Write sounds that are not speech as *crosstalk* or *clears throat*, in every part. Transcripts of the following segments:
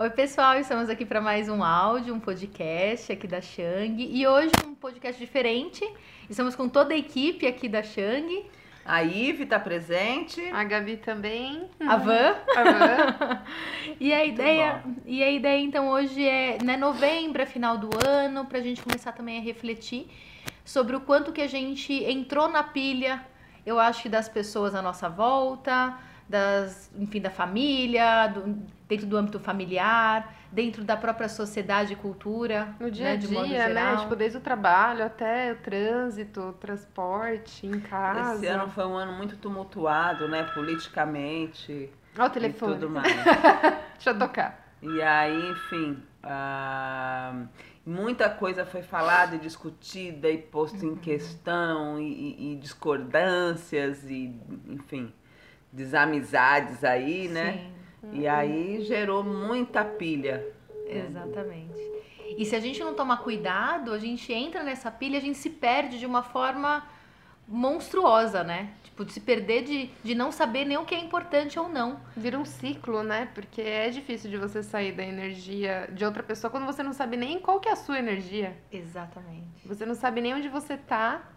Oi, pessoal, estamos aqui para mais um áudio, um podcast aqui da Shang. E hoje um podcast diferente. Estamos com toda a equipe aqui da Shang. A Ive está presente. A Gabi também. A Van. *laughs* A Van. e, a ideia, e a ideia, então, hoje é né, novembro, é final do ano, para a gente começar também a refletir sobre o quanto que a gente entrou na pilha, eu acho que das pessoas à nossa volta, das, enfim, da família, do, dentro do âmbito familiar, dentro da própria sociedade e cultura. No dia né, a de modo dia, né? geral. Tipo, desde o trabalho até o trânsito, o transporte, em casa. Esse ano foi um ano muito tumultuado, né? Politicamente Olha o e telefone. tudo mais. *laughs* Deixa eu tocar. E aí, enfim, ah, muita coisa foi falada e discutida e posta Uhum. em questão e, e- e discordâncias e, enfim, desamizades aí, né? Sim. E aí gerou muita pilha. Exatamente. E se a gente não tomar cuidado, a gente entra nessa pilha, a gente se perde de uma forma monstruosa, né? Tipo, de se perder de, de não saber nem o que é importante ou não. Vira um ciclo, né? Porque é difícil de você sair da energia de outra pessoa quando você não sabe nem qual que é a sua energia. Exatamente. Você não sabe nem onde você tá.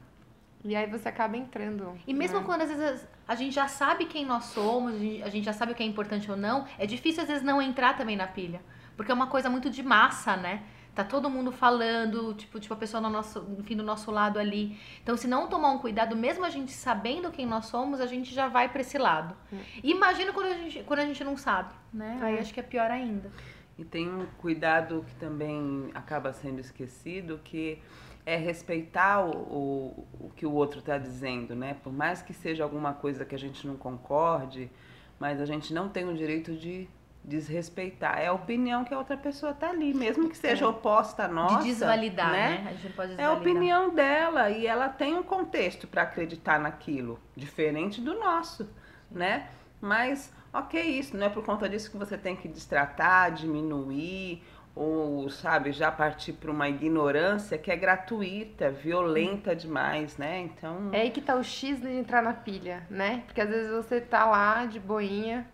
E aí você acaba entrando. E mesmo né? quando às vezes a gente já sabe quem nós somos, a gente- já sabe o que é importante ou não, é difícil às vezes não entrar também na pilha. Porque é uma coisa muito de massa, né? Tá todo mundo falando, tipo, tipo a pessoa no nosso, enfim, do nosso lado ali. Então, se não tomar um cuidado, mesmo a gente sabendo quem nós somos, a gente já vai pra esse lado. E imagina quando a gente, quando a gente não sabe, né? Aí É. acho que é pior ainda. E tem um cuidado que também acaba sendo esquecido, que é respeitar o, o, o que o outro está dizendo, né? Por mais que seja alguma coisa que a gente não concorde, mas a gente não tem o direito de desrespeitar. É a opinião que a outra pessoa tá ali, mesmo que seja É. oposta à nossa. de desvalidar, né? A gente pode É a desvalidar. opinião dela e ela tem um contexto para acreditar naquilo, diferente do nosso, né? Mas, ok, isso não é por conta disso que você tem que destratar, diminuir ou, sabe, já partir para uma ignorância que é gratuita, violenta demais, né? Então, É aí que tá o X de entrar na pilha, né? Porque às vezes você tá lá de boinha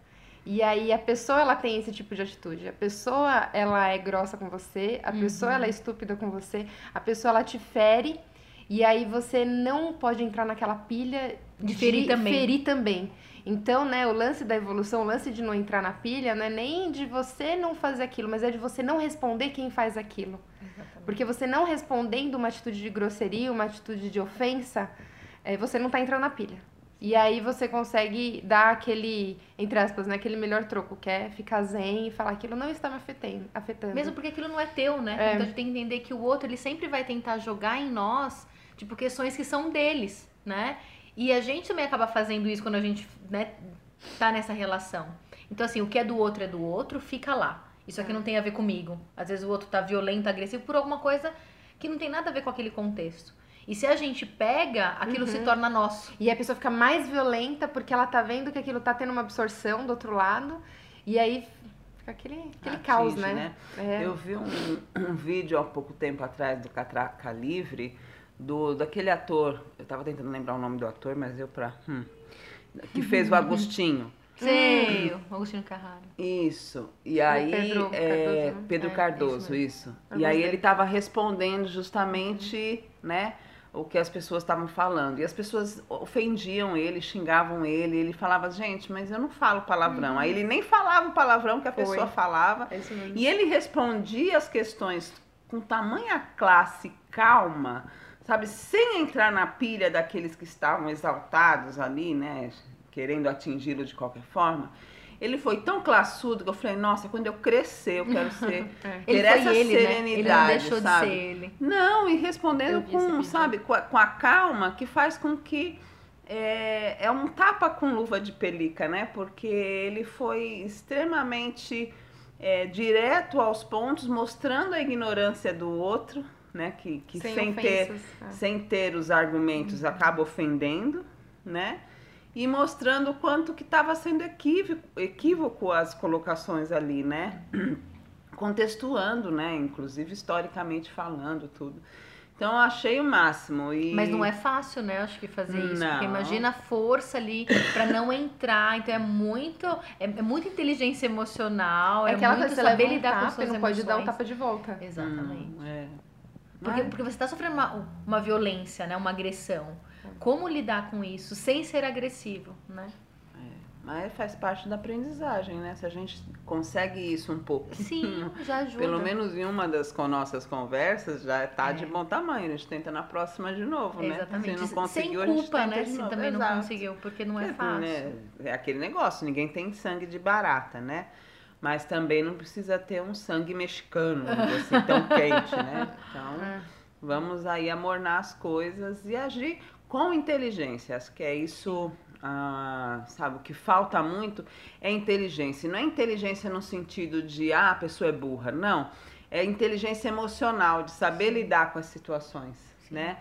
e aí a pessoa ela tem esse tipo de atitude. A pessoa ela é grossa com você, a pessoa ela é estúpida com você, a pessoa ela te fere e aí você não pode entrar naquela pilha De ferir também. ferir também. Então, né, o lance da evolução, o lance de não entrar na pilha, não é nem de você não fazer aquilo, mas é de você não responder quem faz aquilo. Exatamente. Porque você não respondendo uma atitude de grosseria, uma atitude de ofensa, é, você não tá entrando na pilha. E aí você consegue dar aquele, entre aspas, né, aquele melhor troco, que é ficar zen e falar aquilo não está me afetando. afetando. Mesmo porque aquilo não é teu, né? É. Então a gente tem que entender que o outro, ele sempre vai tentar jogar em nós, tipo, questões que são deles, né? E a gente também acaba fazendo isso quando a gente, né, tá nessa relação. Então, assim, o que é do outro é do outro, fica lá. Isso aqui não tem a ver comigo. Às vezes o outro tá violento, agressivo por alguma coisa que não tem nada a ver com aquele contexto. E se a gente pega, aquilo se torna nosso. E a pessoa fica mais violenta porque ela tá vendo que aquilo tá tendo uma absorção do outro lado. E aí fica aquele, aquele Atinge, caos, né? É. Eu vi um, um vídeo há pouco tempo atrás do Catraca Livre, do, daquele ator, eu tava tentando lembrar o nome do ator, mas eu pra. hum, que fez o *laughs* Agostinho. Sei, o Agostinho Carraro. Isso. E aí. Pedro é, Cardoso, né? Pedro É, Cardoso, isso isso. E aí ele tava respondendo justamente, né? O que as pessoas estavam falando. E as pessoas ofendiam ele, xingavam ele. Ele falava, gente, mas eu não falo palavrão. Aí ele nem falava o palavrão que a Foi. pessoa falava. É isso mesmo. E ele respondia as questões com tamanha classe, calma, sabe, sem entrar na pilha daqueles que estavam exaltados ali, né, querendo atingi-lo de qualquer forma. Ele foi tão classudo que eu falei, nossa, quando eu crescer, eu quero ser *laughs* É. Ele ter foi essa ele, né? serenidade, Ele não deixou sabe? de ser ele. Não, e respondendo com, sabe, com a, com a calma que faz com que é, é um tapa com luva de pelica, né? Porque ele foi extremamente é, direto aos pontos, mostrando a ignorância do outro, né? Que, que sem, Sem ter, ofensas, é. sem ter os argumentos acaba ofendendo, né? E mostrando o quanto que estava sendo equívoco, equívoco as colocações ali, né? *clears throat* Contextuando, né? Inclusive historicamente falando tudo. Então eu achei o máximo. E... Mas não é fácil, né? Acho que fazer isso. Não. Porque imagina a força ali pra não entrar. Então é muito. É, é muita inteligência emocional. É, É aquela muito coisa, você saber leva um lidar com tapa suas não pode dar um tapa de volta. Exatamente. Hum, é. Porque, porque você está sofrendo uma, uma violência, né? Uma agressão. Como lidar com isso sem ser agressivo, né? Mas faz parte da aprendizagem, né? Se a gente consegue isso um pouco. Sim, já *laughs* ajuda. Pelo menos em uma das com nossas conversas já tá É. de bom tamanho. A gente tenta na próxima de novo, né? Exatamente. Se não Sem conseguiu, a gente culpa, né? Se também não Exato. conseguiu, porque não é É, fácil. né? É aquele negócio, ninguém tem sangue de barata, né? Mas também não precisa ter um sangue mexicano, assim, tão quente, né? *laughs* Então, É. vamos aí amornar as coisas e agir com inteligência. Acho que é isso, ah, sabe, o que falta muito é inteligência. E não é inteligência no sentido de, ah, a pessoa é burra, não. É inteligência emocional, de saber lidar com as situações, né?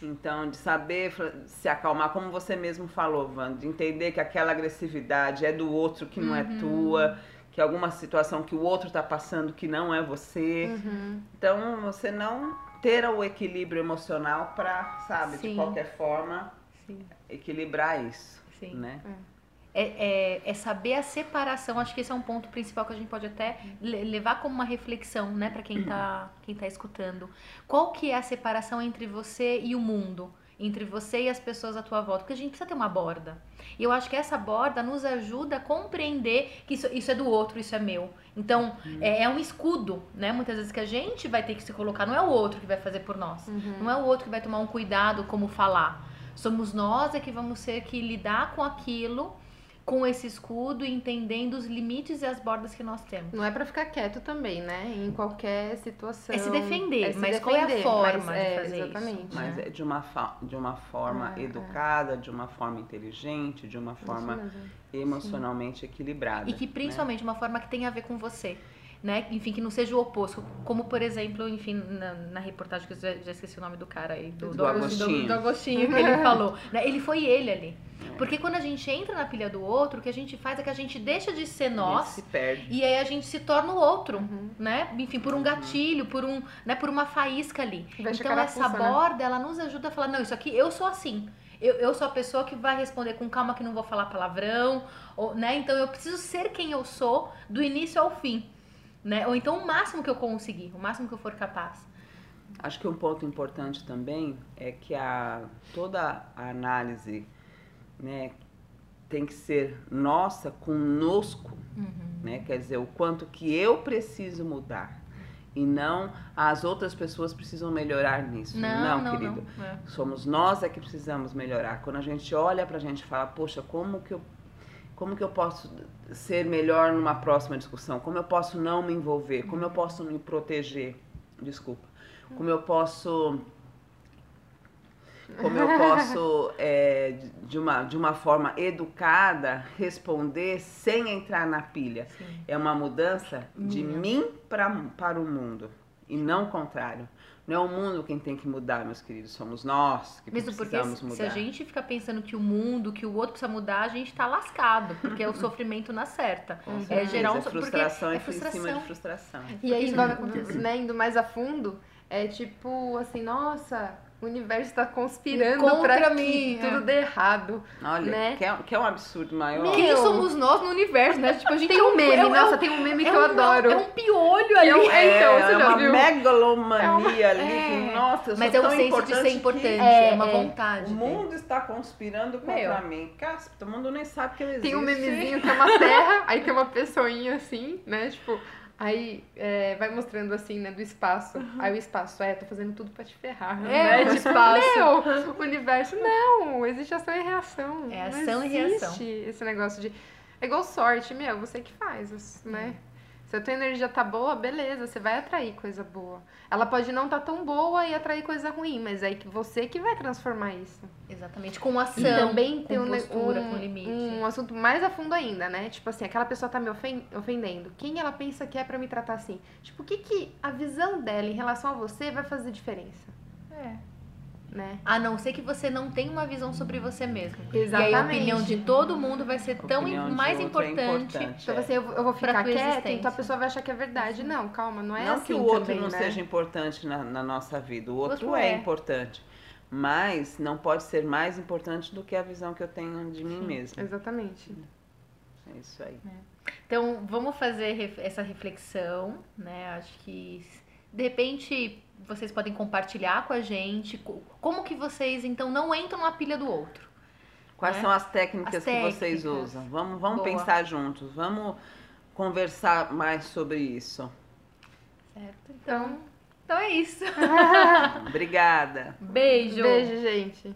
Então, de saber se acalmar, como você mesmo falou, Van, de entender que aquela agressividade é do outro que não é tua, que alguma situação que o outro tá passando que não é você. Uhum. Então, você não ter o equilíbrio emocional para, sabe, Sim. de qualquer forma, Sim, equilibrar isso, sim. né? É, é, é saber a separação. Acho que esse é um ponto principal que a gente pode até le- levar como uma reflexão, né, para quem tá, quem tá escutando. Qual que é a separação entre você e o mundo? Entre você e as pessoas à tua volta? Porque a gente precisa ter uma borda. E eu acho que essa borda nos ajuda a compreender que isso, isso é do outro, isso é meu. Então, é, é um escudo, né? Muitas vezes que a gente vai ter que se colocar. Não é o outro que vai fazer por nós. Não é o outro que vai tomar um cuidado como falar. Somos nós é que vamos ter que lidar com aquilo, com esse escudo, e entendendo os limites e as bordas que nós temos. Não é pra ficar quieto também, né? Em qualquer situação. É se defender, se mas qual é a defender, forma mas de é, fazer isso? exatamente, Mas né? é de uma, de uma forma Ah, é. educada, de uma forma inteligente, de uma forma Isso emocionalmente equilibrada. E que né? principalmente uma forma que tenha a ver com você. Né? Enfim, que não seja o oposto. Como, por exemplo, enfim, na, na reportagem que eu já, já esqueci o nome do cara aí, do, Do Agostinho. Do, do Agostinho que ele *laughs* falou. né? Ele foi ele ali. Porque quando a gente entra na pilha do outro, o que a gente faz é que a gente deixa de ser E nós se perde. E aí a gente se torna o outro, Uhum. né? Enfim, por um gatilho, por um, né, por uma faísca ali. Então essa né? borda, ela nos ajuda a falar, não, isso aqui eu sou assim. Eu, eu sou a pessoa que vai responder com calma que não vou falar palavrão, ou, né? Então eu preciso ser quem eu sou do início ao fim, né? Ou então o máximo que eu conseguir, o máximo que eu for capaz. Acho que um ponto importante também é que a, toda a análise né, tem que ser nossa conosco, Uhum. né? Quer dizer, o quanto que eu preciso mudar e não as outras pessoas precisam melhorar nisso. Não, não, querido. não. É. Somos nós é que precisamos melhorar. Quando a gente olha pra gente e fala, poxa, como que eu como que eu posso ser melhor numa próxima discussão? Como eu posso não me envolver? Como eu posso me proteger? Desculpa. Como eu posso como eu posso *laughs* é, de- uma, de uma forma educada responder sem entrar na pilha? Sim. É uma mudança de Minha. mim pra, para o mundo e não o contrário. Não é o mundo quem tem que mudar, meus queridos, somos nós que Mesmo porque precisamos se, mudar. se a gente fica pensando que o mundo, que o outro precisa mudar, a gente tá lascado, porque é o *laughs* sofrimento na certa. Com É gerar um é frustração porque e é frustração. em cima de frustração. E aí, isso vai- não acontece. né, indo mais a fundo, é tipo assim, nossa, o universo tá conspirando Contra pra mim, que é. tudo dê errado. Olha, Né? quer, quer um absurdo maior? Meu, Quem somos nós no universo, né? Tipo, a gente Tem é um meme, é um- nossa, tem um meme que eu um- adoro. É um piolho é ali. um- é, então, você é já uma viu? megalomania ali. é. que, nossa, eu Mas sou é tão senso de importante ser que importante, É, é, uma é. vontade. O mundo está conspirando contra Meu. mim. Caspa, todo mundo nem sabe que eu existo. Tem um memezinho que é uma terra, aí tem uma pessoinha assim, né? Tipo, aí é, vai mostrando assim, né, do espaço. Aí o espaço, é, tô fazendo tudo pra te ferrar. É, né? o espaço. o universo, não, existe ação e reação. É Não ação e reação. existe esse negócio de. É igual sorte, meu, você que faz, né? Se a tua energia tá boa, beleza, você vai atrair coisa boa. Ela pode não tá tão boa e atrair coisa ruim, mas é você que vai transformar isso. Exatamente, com ação, E também tem com um, ne- postura, um, com limite. um assunto mais a fundo ainda, né? Tipo assim, aquela pessoa tá me ofen- ofendendo. Quem ela pensa que é pra me tratar assim? Tipo, o que, que a visão dela em relação a você vai fazer diferença? É. né? A não ser que você não tenha uma visão sobre você mesmo. E aí a Exatamente. opinião de todo mundo vai ser tão mais outro é importante. Então é. você, eu, eu vou ficar quieta, então a pessoa vai achar que é verdade. Não, calma, não é não assim que o outro também, não né? seja importante na, na nossa vida, o outro, outro é, é. importante. Mas não pode ser mais importante do que a visão que eu tenho de mim Sim. mesma. Exatamente. É isso aí. Então, vamos fazer ref- essa reflexão, né? Acho que de repente vocês podem compartilhar com a gente co- como que vocês então não entram na pilha do outro. Quais né? são as técnicas As que vocês técnicas. usam? Vamos, vamos Boa. pensar juntos, vamos conversar mais sobre isso. Certo? Então, então é isso. *laughs* Obrigada. Beijo. Beijo, gente.